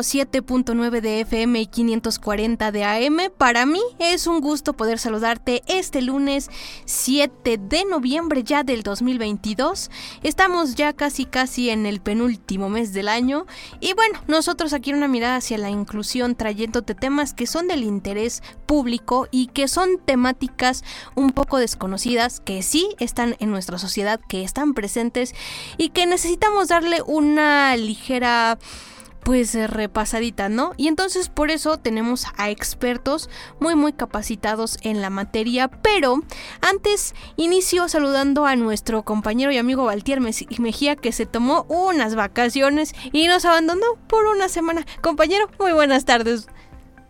107.9 de FM y 540 de AM. Para mí es un gusto poder saludarte este lunes 7 de noviembre ya del 2022. Estamos ya casi casi en el penúltimo mes del año y bueno, nosotros aquí una mirada hacia la inclusión trayéndote temas que son del interés público y que son temáticas un poco desconocidas que sí están en nuestra sociedad, que están presentes y que necesitamos darle una ligera pues eh, repasadita, ¿no? Y entonces por eso tenemos a expertos muy muy capacitados en la materia, pero antes inicio saludando a nuestro compañero y amigo Valtier Mejía que se tomó unas vacaciones y nos abandonó por una semana. Compañero, muy buenas tardes.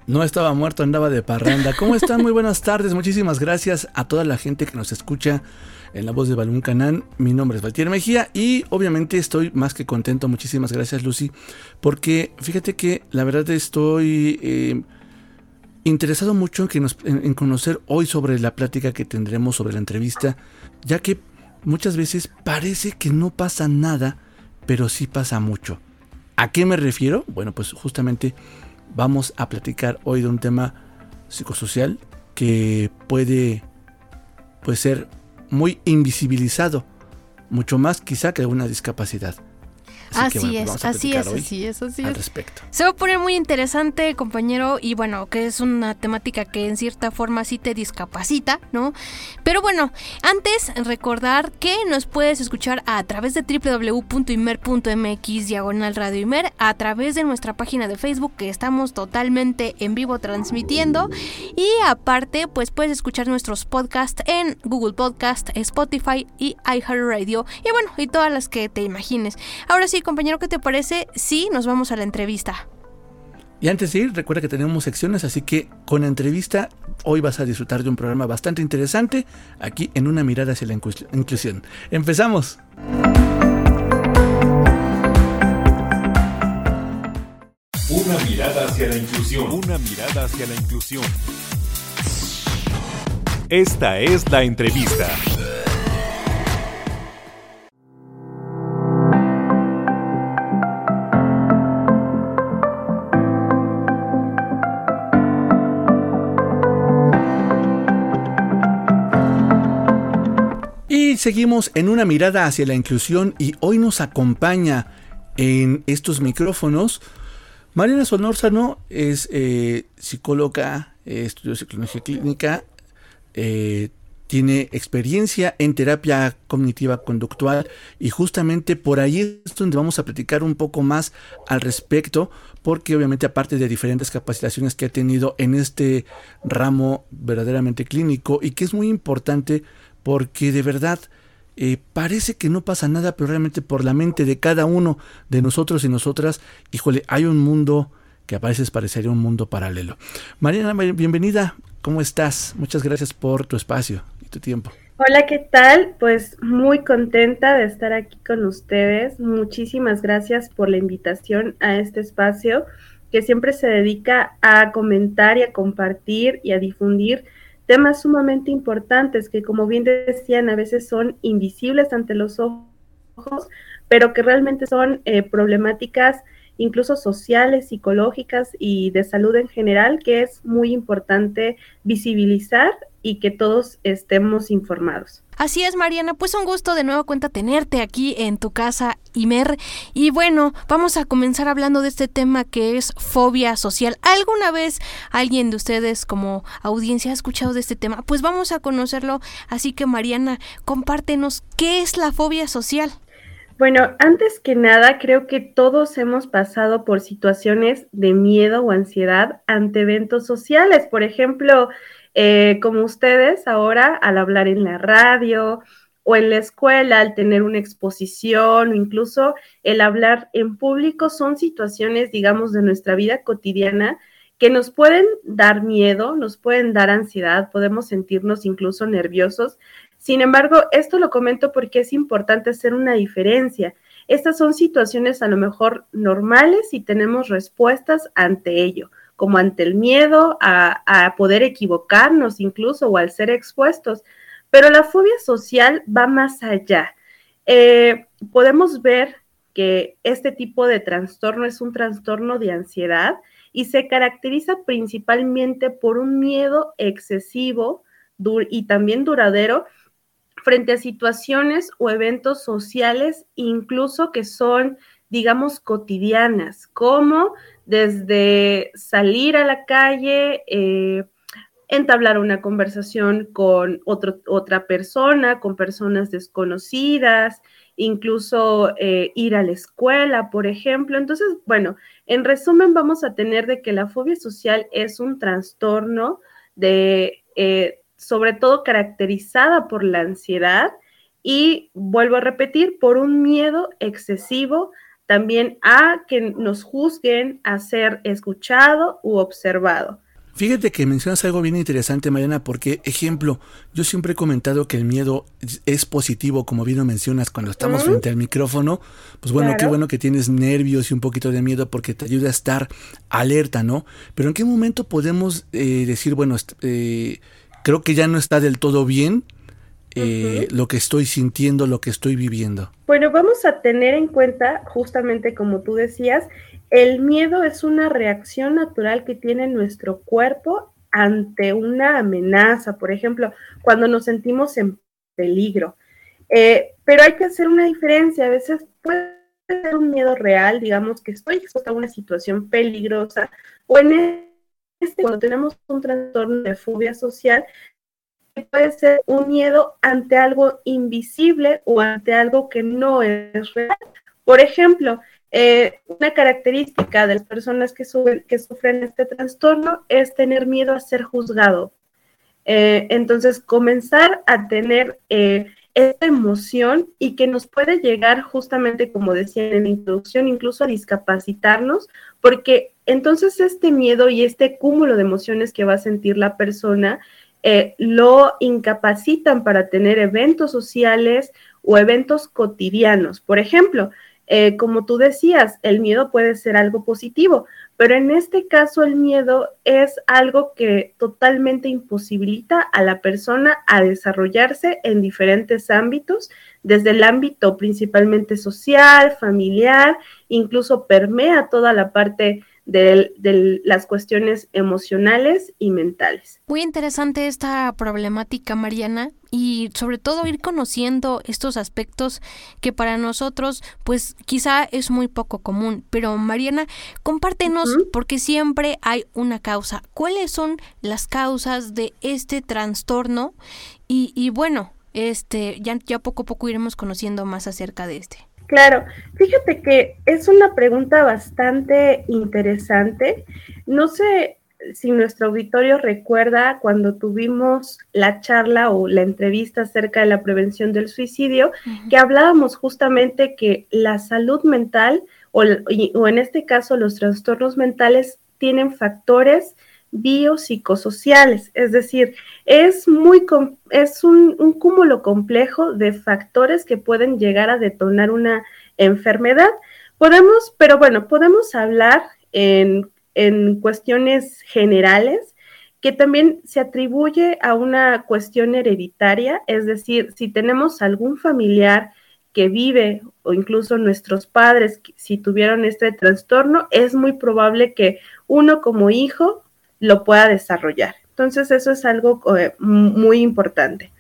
No estaba muerto, andaba de parranda. ¿Cómo están? Muy buenas tardes. Muchísimas gracias a toda la gente que nos escucha en la voz de Balún Canán. Mi nombre es Valtier Mejía y obviamente estoy más que contento. Muchísimas gracias, Lucy. Porque fíjate que la verdad estoy eh, interesado mucho en, en, conocer hoy sobre la plática que tendremos sobre la entrevista, ya que muchas veces parece que no pasa nada, pero sí pasa mucho. ¿A qué me refiero? Bueno, pues justamente vamos a platicar hoy de un tema psicosocial que puede, puede ser muy invisibilizado, mucho más quizá que una discapacidad. Así, así es, así es, así es, así al es. respecto. Se va a poner muy interesante, compañero, y bueno, que es una temática que en cierta forma sí te discapacita, ¿no? Pero bueno, antes recordar que nos puedes escuchar a través de www.imer.mx diagonal radio Imer, a través de nuestra página de Facebook que estamos totalmente en vivo transmitiendo y aparte pues puedes escuchar nuestros podcasts en Google Podcast, Spotify y iHeartRadio y bueno, y todas las que te imagines. Ahora sí, compañero, ¿qué te parece si nos vamos a la entrevista? Y antes de ir, recuerda que tenemos secciones, así que con la entrevista hoy vas a disfrutar de un programa bastante interesante aquí en una mirada hacia la inclusión. Empezamos. Una mirada hacia la inclusión. Una mirada hacia la inclusión. Esta es la entrevista. Seguimos en una mirada hacia la inclusión y hoy nos acompaña en estos micrófonos Mariana Solórzano es eh, psicóloga, eh, estudió psicología clínica, eh, tiene experiencia en terapia cognitiva conductual y justamente por ahí es donde vamos a platicar un poco más al respecto porque obviamente aparte de diferentes capacitaciones que ha tenido en este ramo verdaderamente clínico y que es muy importante porque de verdad eh, parece que no pasa nada, pero realmente por la mente de cada uno de nosotros y nosotras, híjole, hay un mundo que a veces parecería un mundo paralelo. Mariana, bienvenida, ¿cómo estás? Muchas gracias por tu espacio y tu tiempo. Hola, ¿qué tal? Pues muy contenta de estar aquí con ustedes. Muchísimas gracias por la invitación a este espacio que siempre se dedica a comentar y a compartir y a difundir temas sumamente importantes que, como bien decían, a veces son invisibles ante los ojos, pero que realmente son eh, problemáticas incluso sociales, psicológicas y de salud en general, que es muy importante visibilizar y que todos estemos informados. Así es, Mariana, pues un gusto de nuevo cuenta tenerte aquí en tu casa, Imer. Y bueno, vamos a comenzar hablando de este tema que es fobia social. ¿Alguna vez alguien de ustedes como audiencia ha escuchado de este tema? Pues vamos a conocerlo. Así que, Mariana, compártenos qué es la fobia social. Bueno, antes que nada, creo que todos hemos pasado por situaciones de miedo o ansiedad ante eventos sociales. Por ejemplo, eh, como ustedes ahora al hablar en la radio o en la escuela, al tener una exposición o incluso el hablar en público, son situaciones, digamos, de nuestra vida cotidiana que nos pueden dar miedo, nos pueden dar ansiedad, podemos sentirnos incluso nerviosos. Sin embargo, esto lo comento porque es importante hacer una diferencia. Estas son situaciones a lo mejor normales y tenemos respuestas ante ello como ante el miedo a, poder equivocarnos incluso o al ser expuestos. Pero la fobia social va más allá. Eh, podemos ver que este tipo de trastorno es un trastorno de ansiedad y se caracteriza principalmente por un miedo excesivo y también duradero frente a situaciones o eventos sociales, incluso que son, digamos, cotidianas, como desde salir a la calle, eh, entablar una conversación con otra persona, con personas desconocidas, incluso eh, ir a la escuela, por ejemplo. Entonces, bueno, en resumen, vamos a tener de que la fobia social es un trastorno de, eh, sobre todo caracterizada por la ansiedad y, vuelvo a repetir, por un miedo excesivo también a que nos juzguen a ser escuchado u observado. Fíjate que mencionas algo bien interesante, Mariana, porque, ejemplo, yo siempre he comentado que el miedo es positivo, como bien lo mencionas, cuando estamos frente al micrófono. Pues bueno, qué bueno que tienes nervios y un poquito de miedo porque te ayuda a estar alerta, ¿no? Pero ¿en qué momento podemos eh, decir, bueno, eh, creo que ya no está del todo bien, eh, lo que estoy sintiendo, lo que estoy viviendo? Bueno, vamos a tener en cuenta, justamente como tú decías, el miedo es una reacción natural que tiene nuestro cuerpo ante una amenaza, por ejemplo, cuando nos sentimos en peligro. Eh, pero hay que hacer una diferencia, a veces puede ser un miedo real, digamos que estoy expuesta a una situación peligrosa, o en este, cuando tenemos un trastorno de fobia social, puede ser un miedo ante algo invisible o ante algo que no es real. Por ejemplo, eh, una característica de las personas que, sufren este trastorno es tener miedo a ser juzgado. Eh, entonces, comenzar a tener eh, esta emoción y que nos puede llegar justamente, como decía en la introducción, incluso a discapacitarnos, porque entonces este miedo y este cúmulo de emociones que va a sentir la persona eh, lo incapacitan para tener eventos sociales o eventos cotidianos. Por ejemplo, eh, como tú decías, el miedo puede ser algo positivo, pero en este caso el miedo es algo que totalmente imposibilita a la persona a desarrollarse en diferentes ámbitos, desde el ámbito principalmente social, familiar, incluso permea toda la parte de, las cuestiones emocionales y mentales. Muy interesante esta problemática, Mariana, y sobre todo ir conociendo estos aspectos que para nosotros pues quizá es muy poco común. Pero Mariana, compártenos porque siempre hay una causa. ¿Cuáles son las causas de este trastorno? Y, y bueno, este ya, ya poco a poco iremos conociendo más acerca de este. Claro, fíjate que es una pregunta bastante interesante. No sé si nuestro auditorio recuerda cuando tuvimos la charla o la entrevista acerca de la prevención del suicidio, que hablábamos justamente que la salud mental o, o en este caso los trastornos mentales tienen factores biopsicosociales, es decir, es, muy, es un, cúmulo complejo de factores que pueden llegar a detonar una enfermedad. Podemos, pero bueno, podemos hablar en, en cuestiones generales que también se atribuye a una cuestión hereditaria, es decir, si tenemos algún familiar que vive o incluso nuestros padres, si tuvieron este trastorno, es muy probable que uno como hijo lo pueda desarrollar. Entonces eso es algo eh, muy importante.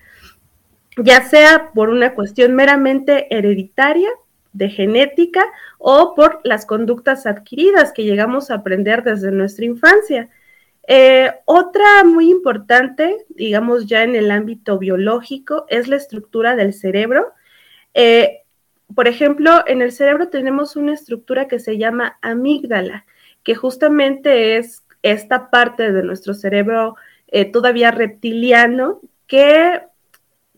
Ya sea por una cuestión meramente hereditaria, de genética, o por las conductas adquiridas que llegamos a aprender desde nuestra infancia. Eh, otra muy importante, digamos ya en el ámbito biológico, es la estructura del cerebro. Eh, por ejemplo, en el cerebro tenemos una estructura que se llama amígdala, que justamente es esta parte de nuestro cerebro eh, todavía reptiliano que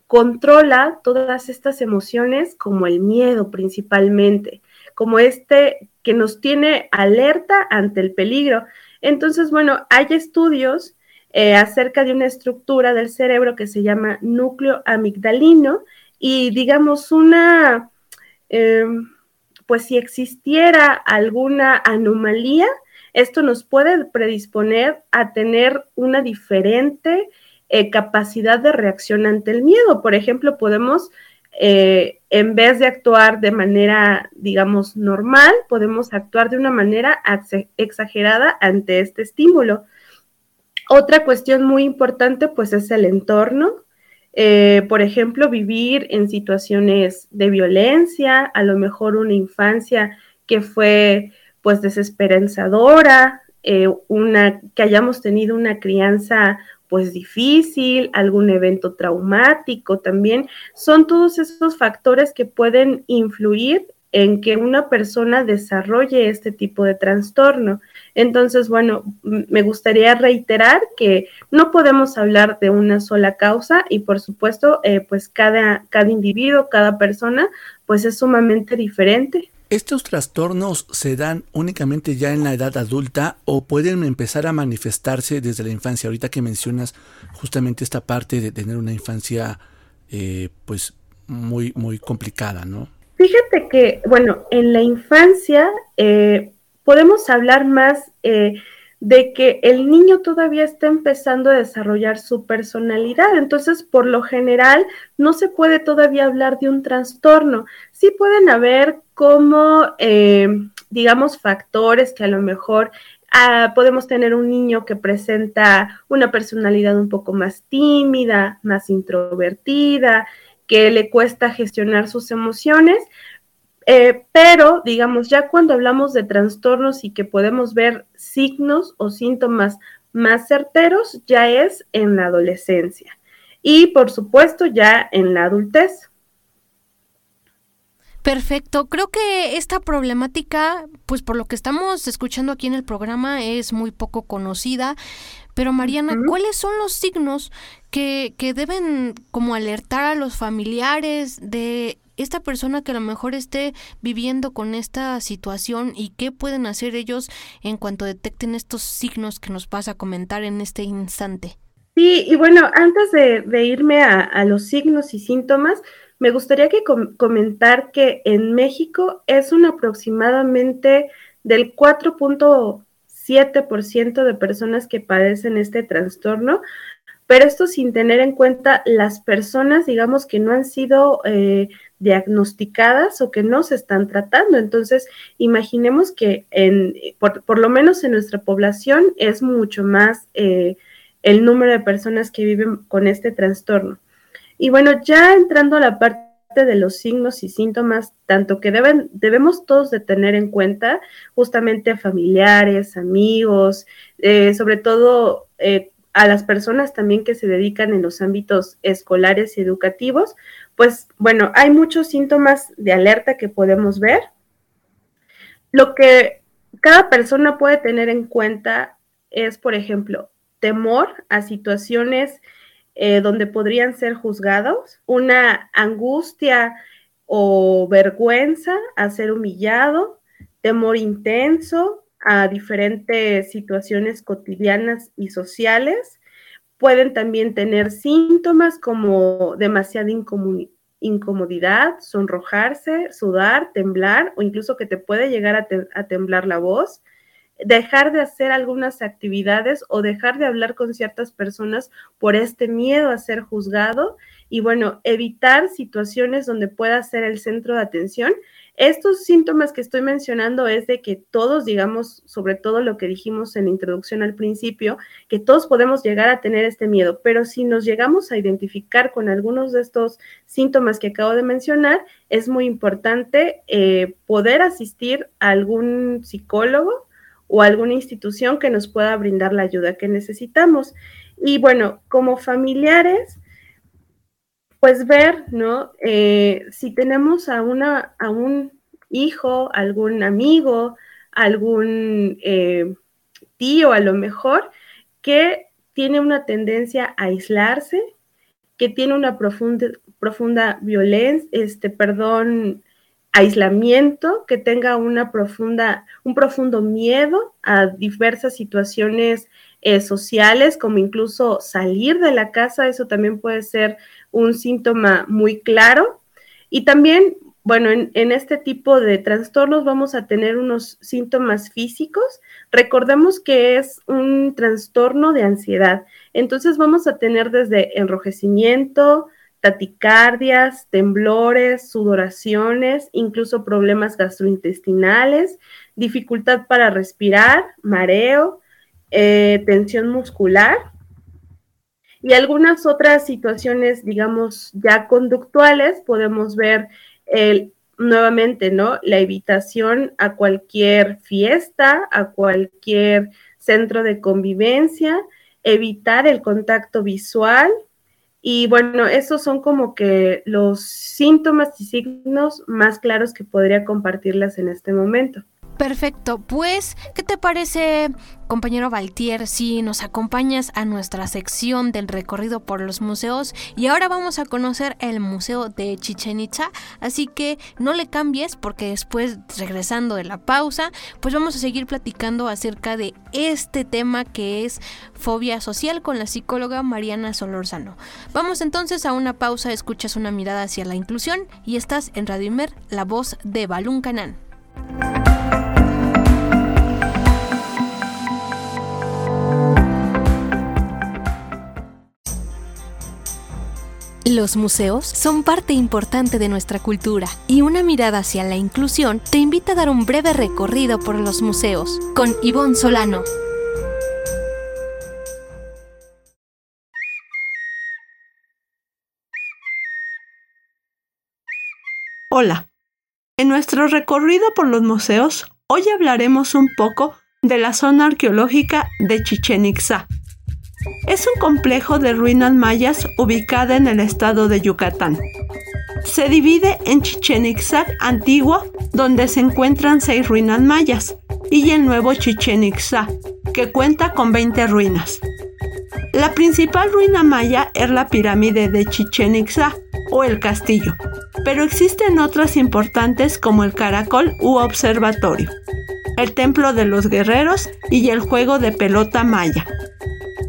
controla todas estas emociones como el miedo principalmente, como este que nos tiene alerta ante el peligro. Entonces, bueno, hay estudios eh, acerca de una estructura del cerebro que se llama núcleo amigdalino y digamos una, em, pues si existiera alguna anomalía, esto nos puede predisponer a tener una diferente eh, capacidad de reacción ante el miedo. Por ejemplo, podemos, eh, en vez de actuar de manera, digamos, normal, podemos actuar de una manera exagerada ante este estímulo. Otra cuestión muy importante, pues, es el entorno. Eh, por ejemplo, vivir en situaciones de violencia, a lo mejor una infancia que fue, pues, desesperanzadora, una, que hayamos tenido una crianza pues difícil, algún evento traumático también, son todos esos factores que pueden influir en que una persona desarrolle este tipo de trastorno. Entonces, bueno, me gustaría reiterar que no podemos hablar de una sola causa y por supuesto, eh, pues cada, cada individuo, cada persona, pues es sumamente diferente. ¿Estos trastornos se dan únicamente ya en la edad adulta o pueden empezar a manifestarse desde la infancia? Ahorita que mencionas justamente esta parte de tener una infancia eh, pues muy, muy complicada, ¿no? Fíjate que, bueno, en la infancia eh, podemos hablar más eh, de que el niño todavía está empezando a desarrollar su personalidad. Entonces, por lo general, no se puede todavía hablar de un trastorno. Sí pueden haber como, eh, digamos, factores que a lo mejor ah, podemos tener un niño que presenta una personalidad un poco más tímida, más introvertida, que le cuesta gestionar sus emociones, eh, pero, digamos, ya cuando hablamos de trastornos y que podemos ver signos o síntomas más certeros, ya es en la adolescencia y, por supuesto, ya en la adultez. Perfecto, creo que esta problemática, pues por lo que estamos escuchando aquí en el programa, es muy poco conocida. Pero Mariana, ¿cuáles son los signos que, que deben como alertar a los familiares de esta persona que a lo mejor esté viviendo con esta situación y qué pueden hacer ellos en cuanto detecten estos signos que nos vas a comentar en este instante? Sí, y bueno, antes de, irme a, los signos y síntomas, me gustaría que comentar que en México es un aproximadamente del 4.7% de personas que padecen este trastorno, pero esto sin tener en cuenta las personas, digamos, que no han sido eh, diagnosticadas o que no se están tratando. Entonces, imaginemos que en, por, lo menos en nuestra población es mucho más eh, el número de personas que viven con este trastorno. Y bueno, ya entrando a la parte de los signos y síntomas, tanto que deben, debemos todos de tener en cuenta, justamente familiares, amigos, eh, sobre todo eh, a las personas también que se dedican en los ámbitos escolares y educativos, pues bueno, hay muchos síntomas de alerta que podemos ver. Lo que cada persona puede tener en cuenta es, por ejemplo, temor a situaciones eh, donde podrían ser juzgados, una angustia o vergüenza a ser humillado, temor intenso a diferentes situaciones cotidianas y sociales. Pueden también tener síntomas como demasiada incomodidad, sonrojarse, sudar, temblar o incluso que te puede llegar a, temblar la voz, dejar de hacer algunas actividades o dejar de hablar con ciertas personas por este miedo a ser juzgado y bueno, evitar situaciones donde pueda ser el centro de atención estos síntomas que estoy mencionando es de que todos, digamos, sobre todo lo que dijimos en la introducción al principio, que todos podemos llegar a tener este miedo, pero si nos llegamos a identificar con algunos de estos síntomas que acabo de mencionar, es muy importante eh, poder asistir a algún psicólogo o alguna institución que nos pueda brindar la ayuda que necesitamos. Y bueno, como familiares, pues ver, ¿no? Eh, si tenemos a, una, a un hijo, algún amigo, algún eh, tío a lo mejor, que tiene una tendencia a aislarse, que tiene una profunda, profunda violencia, este, perdón, aislamiento, que tenga una profunda, un profundo miedo a diversas situaciones eh, sociales, como incluso salir de la casa, eso también puede ser un síntoma muy claro. Y también, bueno, en, en, este tipo de trastornos vamos a tener unos síntomas físicos. Recordemos que es un trastorno de ansiedad. Entonces vamos a tener desde enrojecimiento, taticardias, temblores, sudoraciones, incluso problemas gastrointestinales, dificultad para respirar, mareo, eh, tensión muscular y algunas otras situaciones, digamos, ya conductuales, podemos ver el, nuevamente, ¿no? La evitación a cualquier fiesta, a cualquier centro de convivencia, evitar el contacto visual, y bueno, esos son como que los síntomas y signos más claros que podría compartirlas en este momento. Perfecto, pues, ¿qué te parece, compañero Valtier, si nos acompañas a nuestra sección del recorrido por los museos? Y ahora vamos a conocer el Museo de Chichen Itza, así que no le cambies porque después, regresando de la pausa, pues vamos a seguir platicando acerca de este tema que es fobia social con la psicóloga Mariana Solorzano. Vamos entonces a una pausa, escuchas una mirada hacia la inclusión y estás en Radio Imer, la voz de Balún Canán. Los museos son parte importante de nuestra cultura y una mirada hacia la inclusión te invita a dar un breve recorrido por los museos con Ivonne Solano. Hola. En nuestro recorrido por los museos, hoy hablaremos un poco de la zona arqueológica de Chichen Itza es un complejo de ruinas mayas ubicada en el estado de Yucatán. Se divide en Chichen Itza antiguo, donde se encuentran seis ruinas mayas, y el nuevo Chichen Itza, que cuenta con 20 ruinas. La principal ruina maya es la pirámide de Chichen Itza o el castillo, pero existen otras importantes como el caracol u observatorio, el templo de los guerreros y el juego de pelota maya.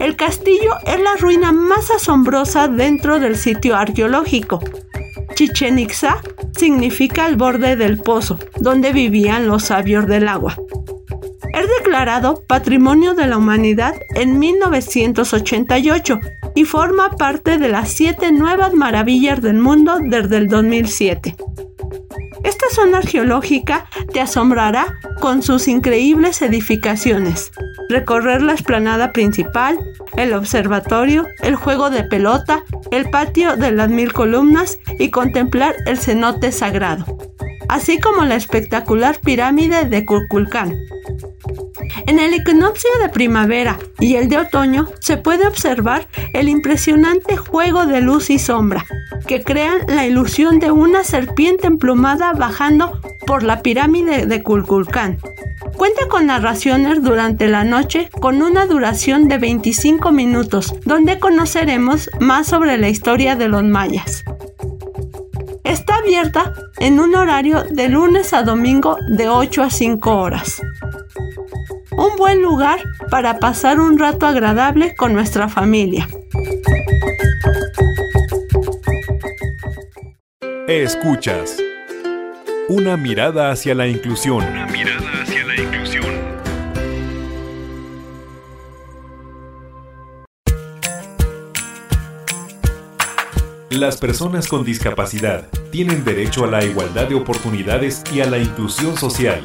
El castillo es la ruina más asombrosa dentro del sitio arqueológico. Chichen Itza significa el borde del pozo, donde vivían los sabios del agua. Es declarado Patrimonio de la Humanidad en 1988 y forma parte de las siete nuevas maravillas del mundo desde el 2007. Esta zona arqueológica te asombrará con sus increíbles edificaciones. Recorrer la explanada principal, el observatorio, el juego de pelota, el patio de las mil columnas y contemplar el cenote sagrado, así como la espectacular pirámide de Kukulcán. En el equinoccio de primavera y el de otoño se puede observar el impresionante juego de luz y sombra, que crean la ilusión de una serpiente emplumada bajando por la pirámide de Kulkulcán. Cuenta con narraciones durante la noche con una duración de 25 minutos, donde conoceremos más sobre la historia de los mayas. Está abierta en un horario de lunes a domingo de 8 a 5 horas un buen lugar para pasar un rato agradable con nuestra familia. Escuchas. Una mirada hacia la inclusión. Una mirada hacia la inclusión. Las personas con discapacidad tienen derecho a la igualdad de oportunidades y a la inclusión social.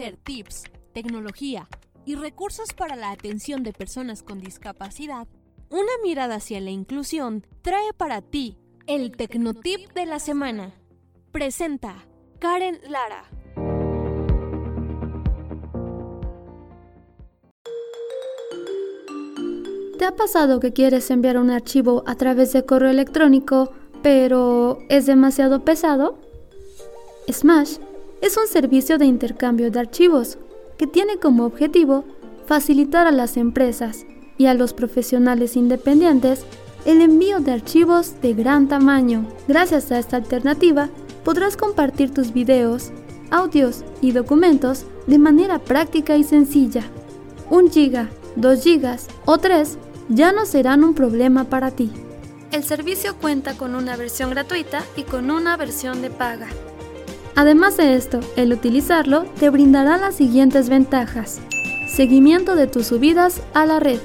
tips, tecnología y recursos para la atención de personas con discapacidad? Una mirada hacia la inclusión trae para ti el Tecnotip de la semana. Presenta Karen Lara. ¿Te ha pasado que quieres enviar un archivo a través de correo electrónico, pero es demasiado pesado? Smash es un servicio de intercambio de archivos que tiene como objetivo facilitar a las empresas y a los profesionales independientes el envío de archivos de gran tamaño. Gracias a esta alternativa, podrás compartir tus videos, audios y documentos de manera práctica y sencilla. Un giga, 2 gigas o 3 ya no serán un problema para ti. El servicio cuenta con una versión gratuita y con una versión de paga. Además de esto, el utilizarlo te brindará las siguientes ventajas. Seguimiento de tus subidas a la red.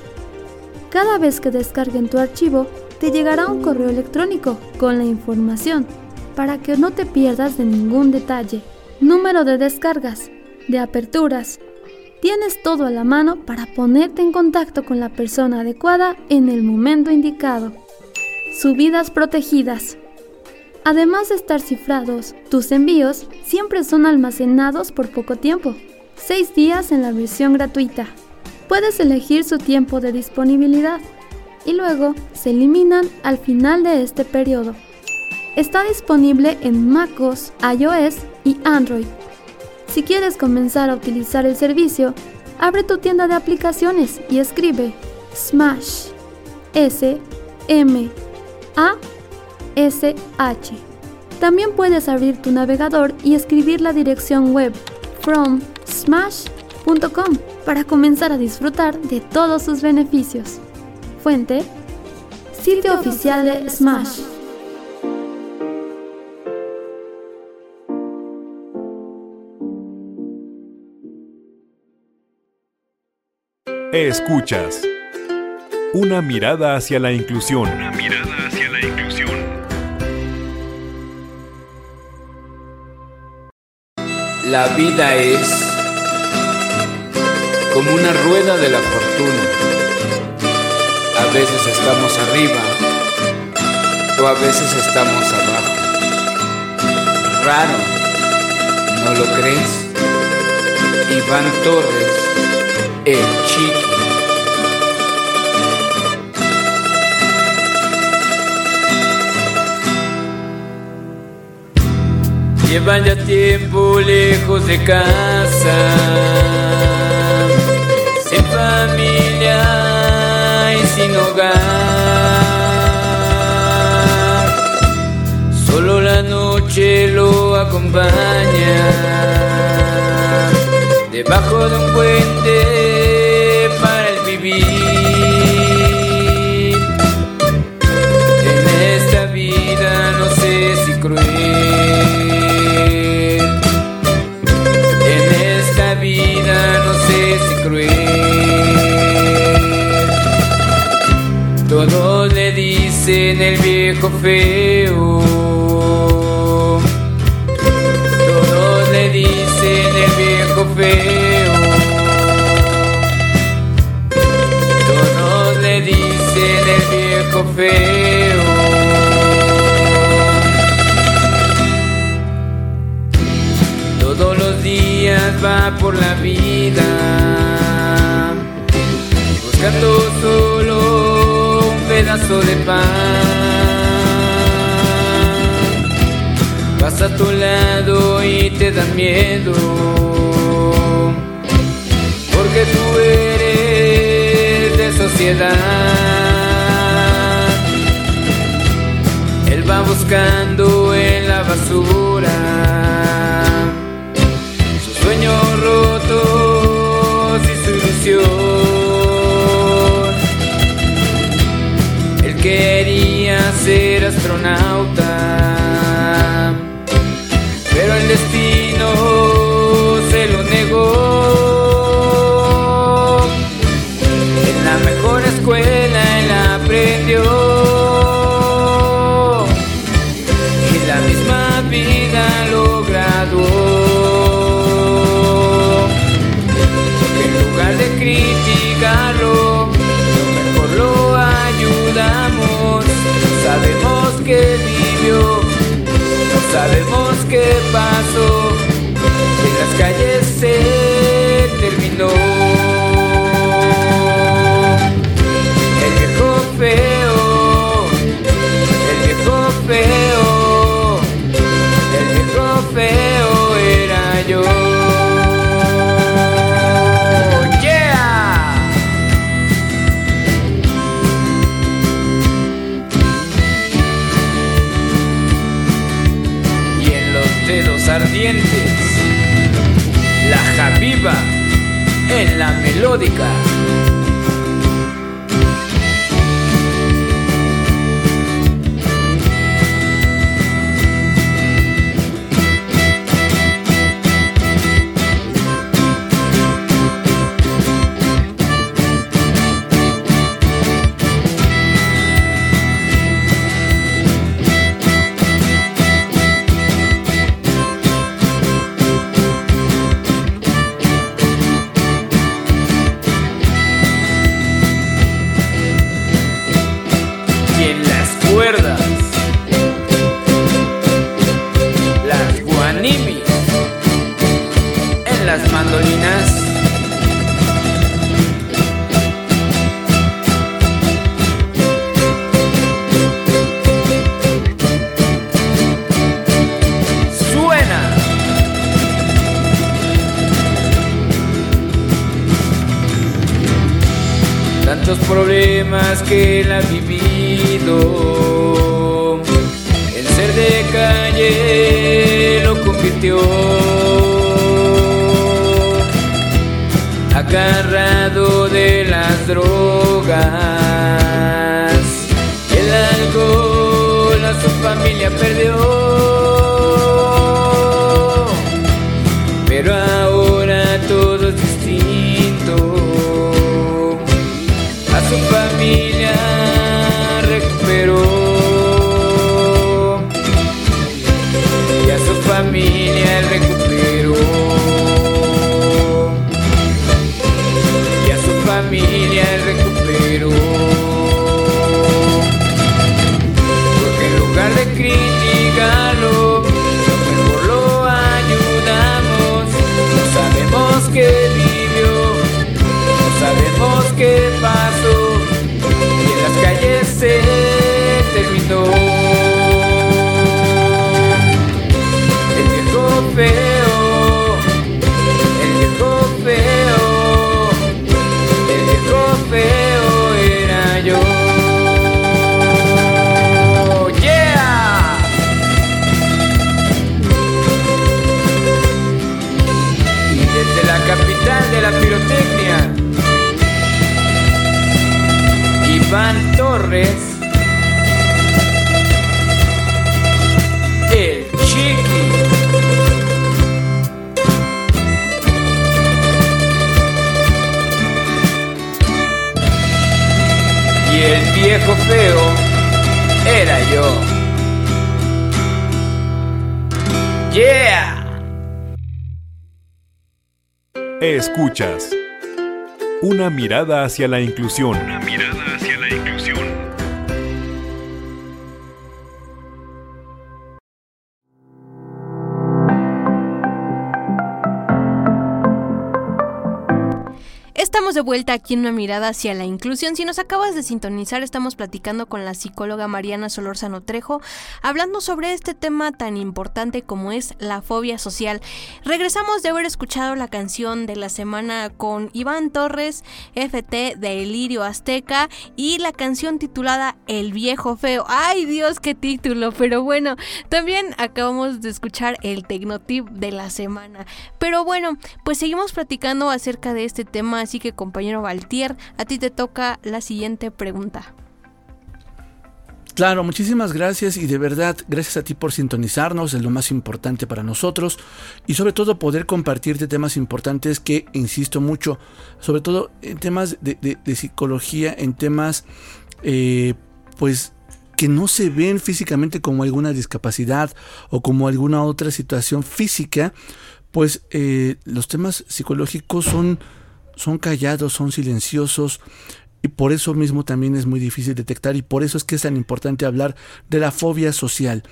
Cada vez que descarguen tu archivo, te llegará un correo electrónico con la información para que no te pierdas de ningún detalle. Número de descargas, de aperturas, tienes todo a la mano para ponerte en contacto con la persona adecuada en el momento indicado. Subidas protegidas. Además de estar cifrados, tus envíos siempre son almacenados por poco tiempo, 6 días en la versión gratuita. Puedes elegir su tiempo de disponibilidad y luego se eliminan al final de este periodo. Está disponible en MacOS, iOS y Android si quieres comenzar a utilizar el servicio, abre tu tienda de aplicaciones y escribe Smash S M A S H. También puedes abrir tu navegador y escribir la dirección web from smash.com para comenzar a disfrutar de todos sus beneficios. Fuente Sitio oficial de Smash. Escuchas. Una mirada hacia la inclusión. Una mirada hacia la inclusión. La vida es como una rueda de la fortuna. A veces estamos arriba o a veces estamos abajo. Raro, ¿no lo crees? Iván Torres el chiqui. Llevan ya tiempo lejos de casa, sin familia y sin hogar. Solo la noche lo acompaña. Debajo de un puente en viejo El Chiqui. Y el viejo feo era yo. Yeah. Escuchas. Una mirada hacia la inclusión. Una mirada hacia vuelta aquí en una mirada hacia la inclusión. Si nos acabas de sintonizar, estamos platicando con la psicóloga Mariana Solórzano Trejo, hablando sobre este tema tan importante como es la fobia social. Regresamos de haber escuchado la canción de la semana con Iván Torres, FT de Elirio Azteca, y la canción titulada El viejo feo. ¡Ay Dios, qué título! Pero bueno, también acabamos de escuchar el Tecnotip de la semana. Pero bueno, pues seguimos platicando acerca de este tema, así que a ti te toca la siguiente pregunta. Claro, muchísimas gracias y de verdad, gracias a ti por sintonizarnos, es lo más importante para nosotros y sobre todo poder compartirte temas importantes que, insisto mucho, sobre todo en temas de psicología, en temas eh, pues que no se ven físicamente como alguna discapacidad o como alguna otra situación física, pues eh, los temas psicológicos son, son callados, son silenciosos y por eso mismo también es muy difícil detectar y por eso es que es tan importante hablar de la fobia social.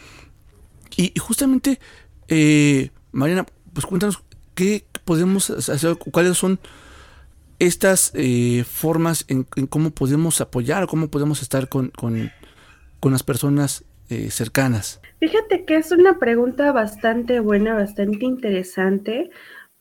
Y, justamente eh, Mariana, pues cuéntanos qué podemos hacer, cuáles son estas eh, formas en, cómo podemos apoyar, cómo podemos estar con, con, las personas eh, cercanas. Fíjate que es una pregunta bastante buena, bastante interesante,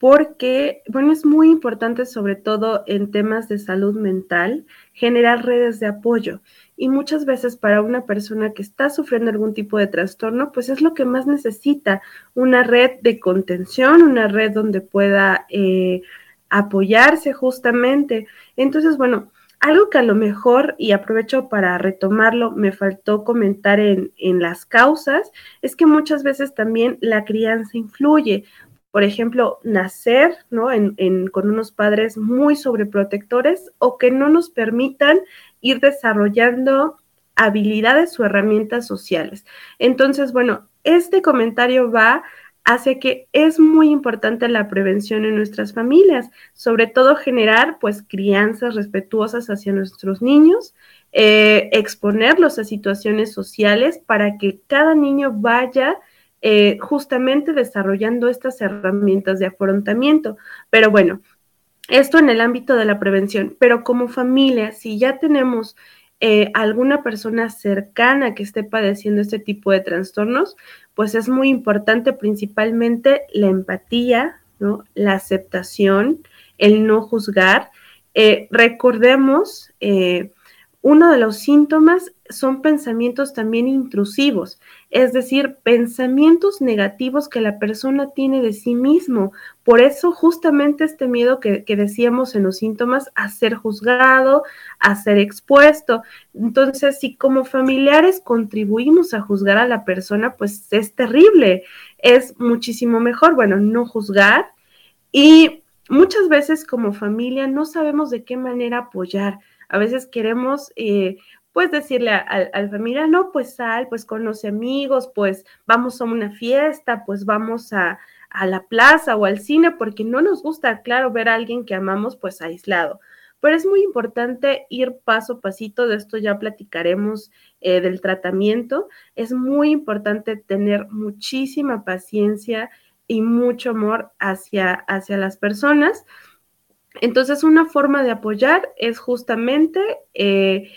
porque, bueno, es muy importante, sobre todo en temas de salud mental, generar redes de apoyo. Y muchas veces para una persona que está sufriendo algún tipo de trastorno, pues es lo que más necesita, una red de contención, una red donde pueda eh, apoyarse justamente. Entonces, bueno, algo que a lo mejor, y aprovecho para retomarlo, me faltó comentar en, en, las causas, es que muchas veces también la crianza influye por ejemplo, nacer ¿no? En, con unos padres muy sobreprotectores o que no nos permitan ir desarrollando habilidades o herramientas sociales. Entonces, bueno, este comentario va hacia que es muy importante la prevención en nuestras familias, sobre todo generar pues crianzas respetuosas hacia nuestros niños, eh, exponerlos a situaciones sociales para que cada niño vaya eh, justamente desarrollando estas herramientas de afrontamiento. Pero bueno, esto en el ámbito de la prevención, pero como familia, si ya tenemos eh, alguna persona cercana que esté padeciendo este tipo de trastornos, pues es muy importante principalmente la empatía, la aceptación, el no juzgar. Eh, recordemos, uno de los síntomas son pensamientos también intrusivos, es decir, pensamientos negativos que la persona tiene de sí mismo. Por eso justamente este miedo que, decíamos en los síntomas a ser juzgado, a ser expuesto. Entonces, si como familiares contribuimos a juzgar a la persona, pues es terrible. Es muchísimo mejor, bueno, no juzgar. Y muchas veces como familia no sabemos de qué manera apoyar. A veces queremos eh, pues decirle al familiar, no, pues sal, pues conoce amigos, pues vamos a una fiesta, pues vamos a, a, la plaza o al cine, porque no nos gusta, claro, ver a alguien que amamos pues aislado. Pero es muy importante ir paso a pasito, de esto ya platicaremos eh, del tratamiento. Es muy importante tener muchísima paciencia y mucho amor hacia, hacia las personas. Entonces, una forma de apoyar es justamente eh,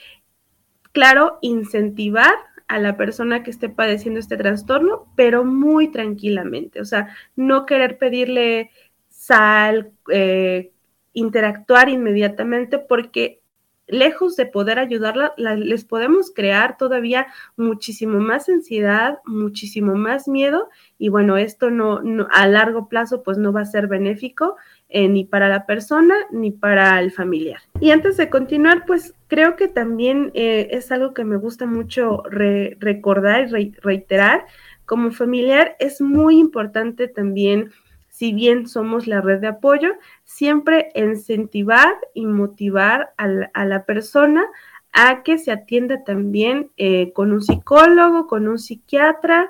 claro, incentivar a la persona que esté padeciendo este trastorno, pero muy tranquilamente. O sea, no querer pedirle sal, eh, interactuar inmediatamente, porque lejos de poder ayudarla, les podemos crear todavía muchísimo más ansiedad, muchísimo más miedo, y bueno, esto no, a largo plazo pues no va a ser benéfico eh, ni para la persona ni para el familiar. Y antes de continuar, pues creo que también eh, es algo que me gusta mucho recordar y reiterar. Como familiar es muy importante también, si bien somos la red de apoyo, siempre incentivar y motivar a la, persona a que se atienda también eh, con un psicólogo, con un psiquiatra,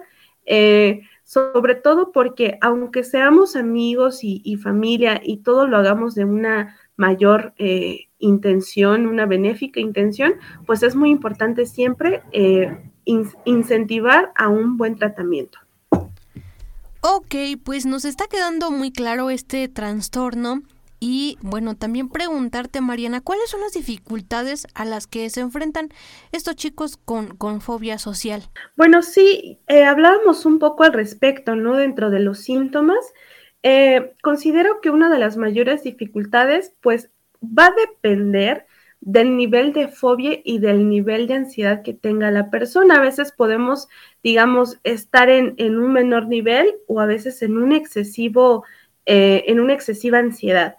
sobre todo porque aunque seamos amigos y, familia y todo lo hagamos de una mayor eh, intención, una benéfica intención, pues es muy importante siempre eh, incentivar a un buen tratamiento. Ok, pues nos está quedando muy claro este trastorno y bueno, también preguntarte, Mariana, ¿cuáles son las dificultades a las que se enfrentan estos chicos con, con fobia social? Bueno, sí, eh, hablábamos un poco al respecto, ¿no? Dentro de los síntomas. Eh, considero que una de las mayores dificultades, pues, va a depender del nivel de fobia y del nivel de ansiedad que tenga la persona. A veces podemos, digamos, estar en, en un menor nivel o a veces en un excesivo, eh, en una excesiva ansiedad.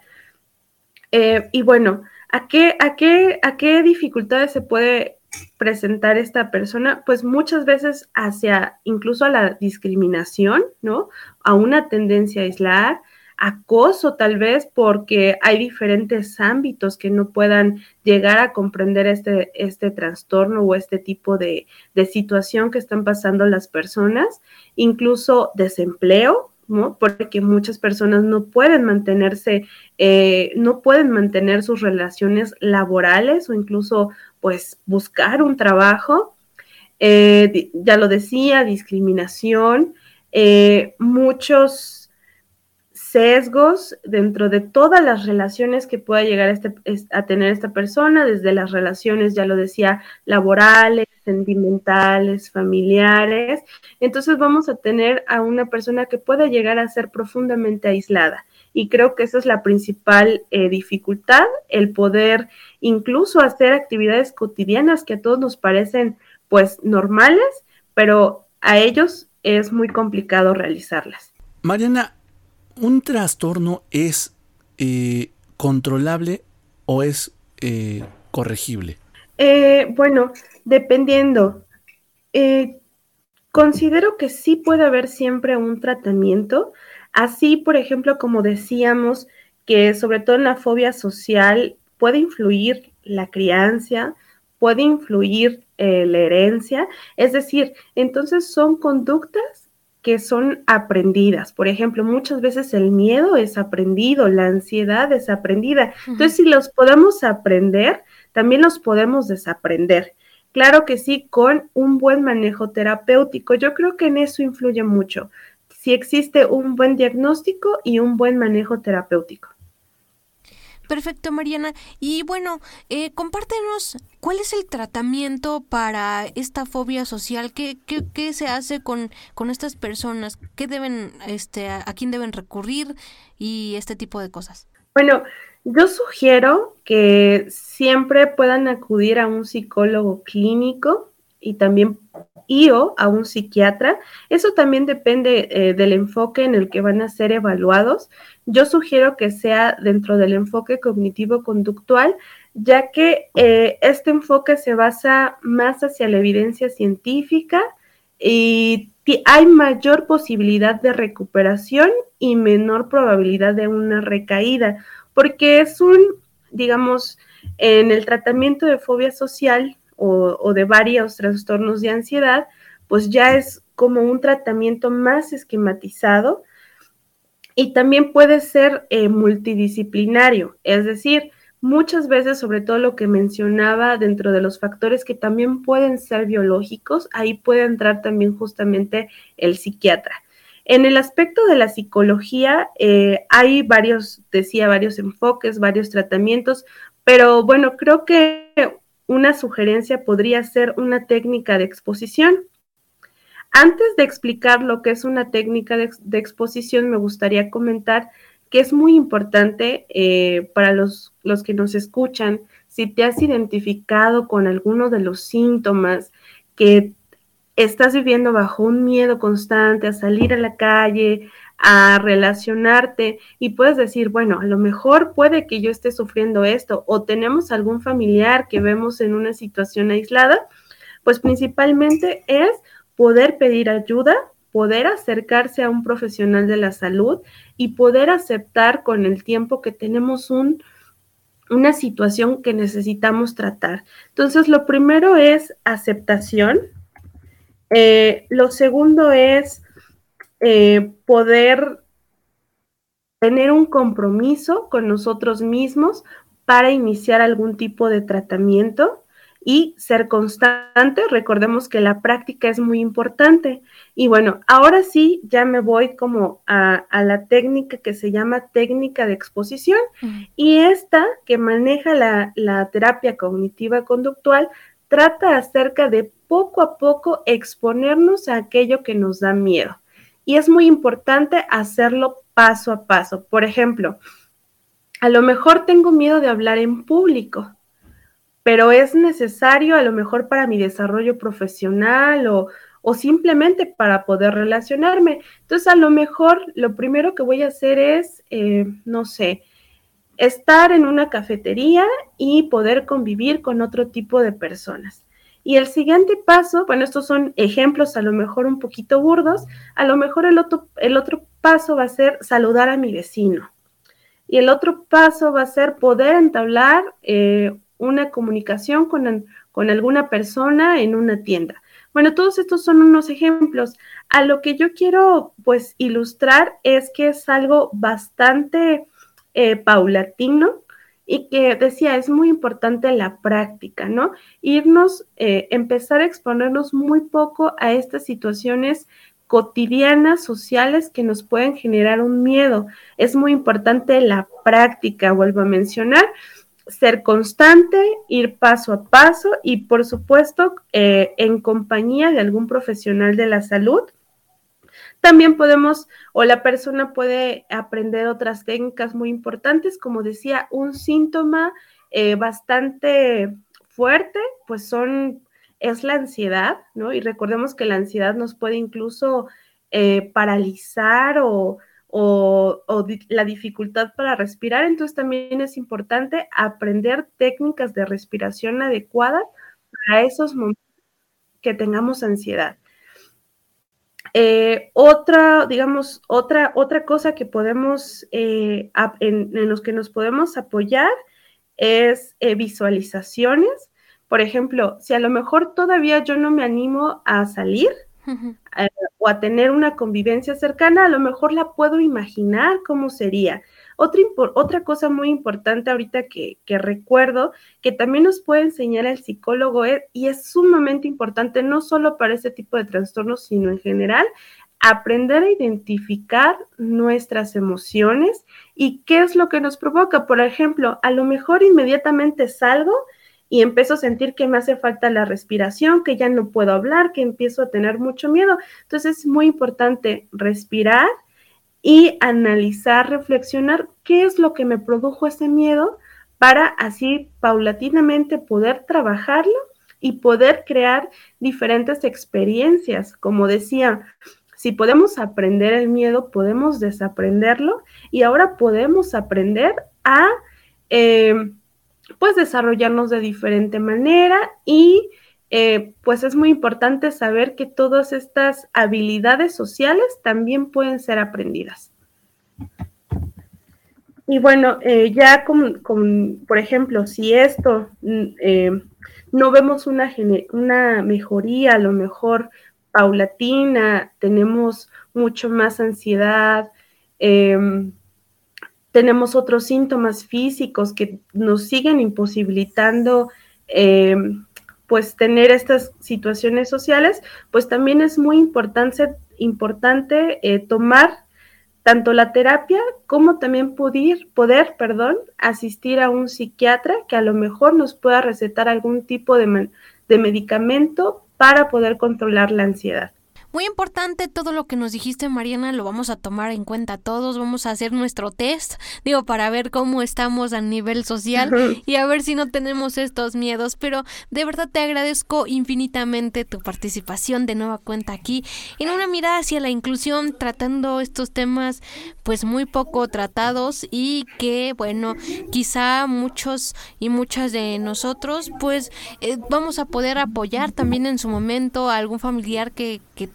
Eh, y bueno, ¿a qué, a, qué, ¿a qué dificultades se puede presentar esta persona? Pues muchas veces hacia incluso a la discriminación, ¿no? A una tendencia a aislar, acoso tal vez porque hay diferentes ámbitos que no puedan llegar a comprender este, este trastorno o este tipo de, de situación que están pasando las personas, incluso desempleo, porque muchas personas no pueden mantenerse, eh, no pueden mantener sus relaciones laborales o incluso pues buscar un trabajo. Eh, ya lo decía, discriminación, eh, muchos sesgos dentro de todas las relaciones que pueda llegar a, este, a tener esta persona, desde las relaciones, ya lo decía, laborales, sentimentales, familiares. Entonces vamos a tener a una persona que pueda llegar a ser profundamente aislada. Y creo que esa es la principal eh, dificultad, el poder incluso hacer actividades cotidianas que a todos nos parecen pues normales, pero a ellos es muy complicado realizarlas. Mariana, ¿un trastorno es eh, controlable o es eh, corregible? Eh, bueno, dependiendo. considero que sí puede haber siempre un tratamiento. Así, por ejemplo, como decíamos, que sobre todo en la fobia social puede influir la crianza, puede influir la herencia. Es decir, entonces son conductas que son aprendidas. Por ejemplo, muchas veces el miedo es aprendido, la ansiedad es aprendida. Entonces, si los podemos aprender, también los podemos desaprender. Claro que sí, con un buen manejo terapéutico. Yo creo que en eso influye mucho. Si existe un buen diagnóstico y un buen manejo terapéutico. Perfecto, Mariana. Y bueno, eh, compártenos cuál es el tratamiento para esta fobia social. ¿Qué, qué, se hace con, con, estas personas? ¿Qué deben, este, a, quién deben recurrir y este tipo de cosas? Bueno, yo sugiero que siempre puedan acudir a un psicólogo clínico y también y o a un psiquiatra. Eso también depende eh, del enfoque en el que van a ser evaluados. Yo sugiero que sea dentro del enfoque cognitivo-conductual, ya que eh, este enfoque se basa más hacia la evidencia científica y hay mayor posibilidad de recuperación y menor probabilidad de una recaída, porque es un, digamos, en el tratamiento de fobia social o, de varios trastornos de ansiedad, pues ya es como un tratamiento más esquematizado y también puede ser eh, multidisciplinario, es decir, muchas veces, sobre todo lo que mencionaba dentro de los factores que también pueden ser biológicos, ahí puede entrar también justamente el psiquiatra. En el aspecto de la psicología, eh, hay varios, decía, varios enfoques, varios tratamientos, pero bueno, creo que una sugerencia podría ser una técnica de exposición. Antes de explicar lo que es una técnica de, exposición, me gustaría comentar que es muy importante eh, para los, los que nos escuchan, si te has identificado con alguno de los síntomas que estás viviendo bajo un miedo constante a salir a la calle, a relacionarte y puedes decir, bueno, a lo mejor puede que yo esté sufriendo esto o tenemos algún familiar que vemos en una situación aislada, pues principalmente es poder pedir ayuda, poder acercarse a un profesional de la salud y poder aceptar con el tiempo que tenemos un, una situación que necesitamos tratar. Entonces, lo primero es aceptación. Eh, lo segundo es eh, poder tener un compromiso con nosotros mismos para iniciar algún tipo de tratamiento y ser constante. Recordemos que la práctica es muy importante. Y bueno, ahora sí, ya me voy como a, la técnica que se llama técnica de exposición. Y esta que maneja la, la terapia cognitiva conductual trata acerca de poco a poco exponernos a aquello que nos da miedo y es muy importante hacerlo paso a paso. Por ejemplo, a lo mejor tengo miedo de hablar en público, pero es necesario a lo mejor para mi desarrollo profesional o, simplemente para poder relacionarme. Entonces, a lo mejor lo primero que voy a hacer es, eh, no sé, estar en una cafetería y poder convivir con otro tipo de personas. Y el siguiente paso, bueno, estos son ejemplos a lo mejor un poquito burdos, a lo mejor el otro, el otro paso va a ser saludar a mi vecino. Y el otro paso va a ser poder entablar eh, una comunicación con, con alguna persona en una tienda. Bueno, todos estos son unos ejemplos. A lo que yo quiero pues ilustrar es que es algo bastante eh, paulatino, y que decía, es muy importante la práctica, ¿no? Irnos, eh, empezar a exponernos muy poco a estas situaciones cotidianas, sociales, que nos pueden generar un miedo. Es muy importante la práctica, vuelvo a mencionar, ser constante, ir paso a paso y por supuesto eh, en compañía de algún profesional de la salud. También podemos o la persona puede aprender otras técnicas muy importantes, como decía, un síntoma eh, bastante fuerte, pues son, es la ansiedad, ¿no? Y recordemos que la ansiedad nos puede incluso eh, paralizar o, o, la dificultad para respirar. Entonces también es importante aprender técnicas de respiración adecuada para esos momentos que tengamos ansiedad. Eh, otra, digamos, otra, otra cosa que podemos, en, en, los que nos podemos apoyar es eh, visualizaciones. Por ejemplo, si a lo mejor todavía yo no me animo a salir eh, o a tener una convivencia cercana, a lo mejor la puedo imaginar cómo sería. Otra, otra cosa muy importante ahorita que, recuerdo, que también nos puede enseñar el psicólogo es, y es sumamente importante no solo para ese tipo de trastornos, sino en general, aprender a identificar nuestras emociones y qué es lo que nos provoca. Por ejemplo, a lo mejor inmediatamente salgo y empiezo a sentir que me hace falta la respiración, que ya no puedo hablar, que empiezo a tener mucho miedo. Entonces es muy importante respirar y analizar, reflexionar qué es lo que me produjo ese miedo para así paulatinamente poder trabajarlo y poder crear diferentes experiencias. Como decía, si podemos aprender el miedo, podemos desaprenderlo y ahora podemos aprender a eh, pues desarrollarnos de diferente manera y eh, pues es muy importante saber que todas estas habilidades sociales también pueden ser aprendidas. Y bueno, eh, ya con, por ejemplo, si esto mm, no vemos una, una mejoría, a lo mejor paulatina, tenemos mucho más ansiedad, em, tenemos otros síntomas físicos que nos siguen imposibilitando em, pues tener estas situaciones sociales, pues también es muy importante, importante eh, tomar tanto la terapia como también poder, poder perdón, asistir a un psiquiatra que a lo mejor nos pueda recetar algún tipo de, de medicamento para poder controlar la ansiedad. Muy importante todo lo que nos dijiste, Mariana, lo vamos a tomar en cuenta todos, vamos a hacer nuestro test, digo, para ver cómo estamos a nivel social y a ver si no tenemos estos miedos, pero de verdad te agradezco infinitamente tu participación de nueva cuenta aquí en una mirada hacia la inclusión, tratando estos temas pues muy poco tratados y que, bueno, quizá muchos y muchas de nosotros pues eh, vamos a poder apoyar también en su momento a algún familiar que, que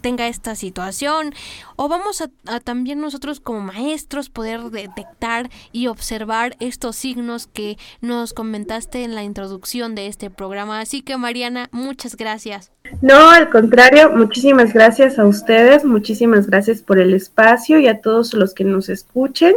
tenga esta situación o vamos a, también nosotros como maestros poder detectar y observar estos signos que nos comentaste en la introducción de este programa. Así que Mariana, muchas gracias. No, al contrario, muchísimas gracias a ustedes, muchísimas gracias por el espacio y a todos los que nos escuchen.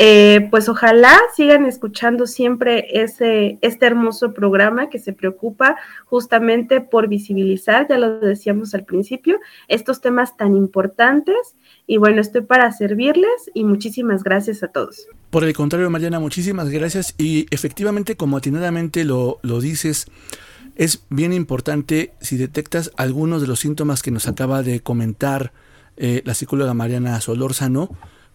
Eh, pues ojalá sigan escuchando siempre ese, este hermoso programa que se preocupa justamente por visibilizar, ya lo decíamos al principio, estos temas tan importantes. Y bueno, estoy para servirles y muchísimas gracias a todos. Por el contrario, Mariana, muchísimas gracias. Y efectivamente, como atinadamente lo, lo dices, es bien importante si detectas algunos de los síntomas que nos acaba de comentar eh, la psicóloga Mariana Solórzano,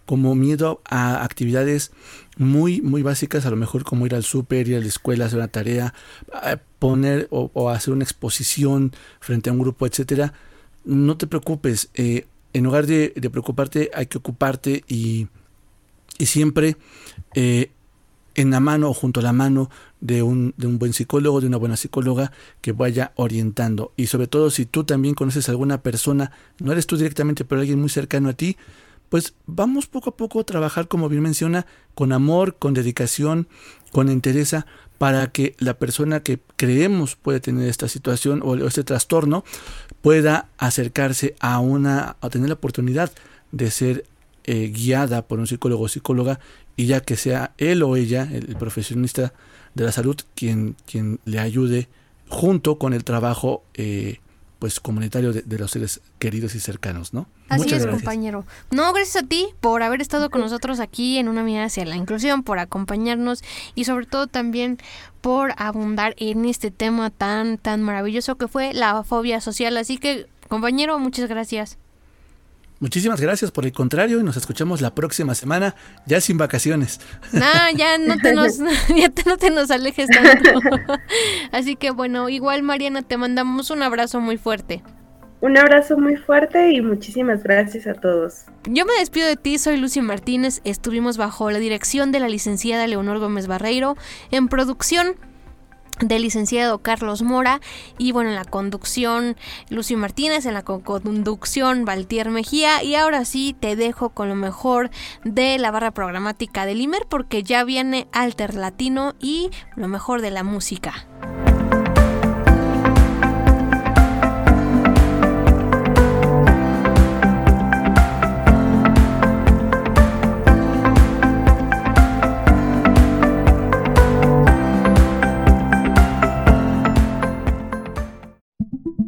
como miedo a actividades muy, muy básicas, a lo mejor como ir al súper, ir a la escuela, hacer una tarea, poner o, hacer una exposición frente a un grupo, etcétera. No te preocupes, eh, en lugar de, preocuparte, hay que ocuparte y, y siempre eh, en la mano o junto a la mano de un, de un buen psicólogo, de una buena psicóloga que vaya orientando. Y sobre todo si tú también conoces a alguna persona, no eres tú directamente, pero alguien muy cercano a ti, pues vamos poco a poco a trabajar, como bien menciona, con amor, con dedicación, con entereza, para que la persona que creemos puede tener esta situación o este trastorno pueda acercarse a una, a tener la oportunidad de ser eh, guiada por un psicólogo o psicóloga y ya que sea él o ella, el, profesionista de la salud, quien, quien le ayude junto con el trabajo eh, pues comunitario de, los seres queridos y cercanos, ¿no? Así es, compañero. No, gracias a ti por haber estado con nosotros aquí en una mirada hacia la inclusión, por acompañarnos y sobre todo también por abundar en este tema tan tan maravilloso que fue la fobia social. Así que, compañero, muchas gracias. Muchísimas gracias por el contrario y nos escuchamos la próxima semana ya sin vacaciones. No, ya no te nos, ya no te nos alejes tanto. Así que bueno, igual Mariana te mandamos un abrazo muy fuerte. Un abrazo muy fuerte y muchísimas gracias a todos. Yo me despido de ti, soy Lucy Martínez, estuvimos bajo la dirección de la licenciada Leonor Gómez Barreiro en producción del licenciado Carlos Mora y bueno en la conducción Lucio Martínez en la conducción Valtier Mejía y ahora sí te dejo con lo mejor de la barra programática del Imer porque ya viene Alter Latino y lo mejor de la música.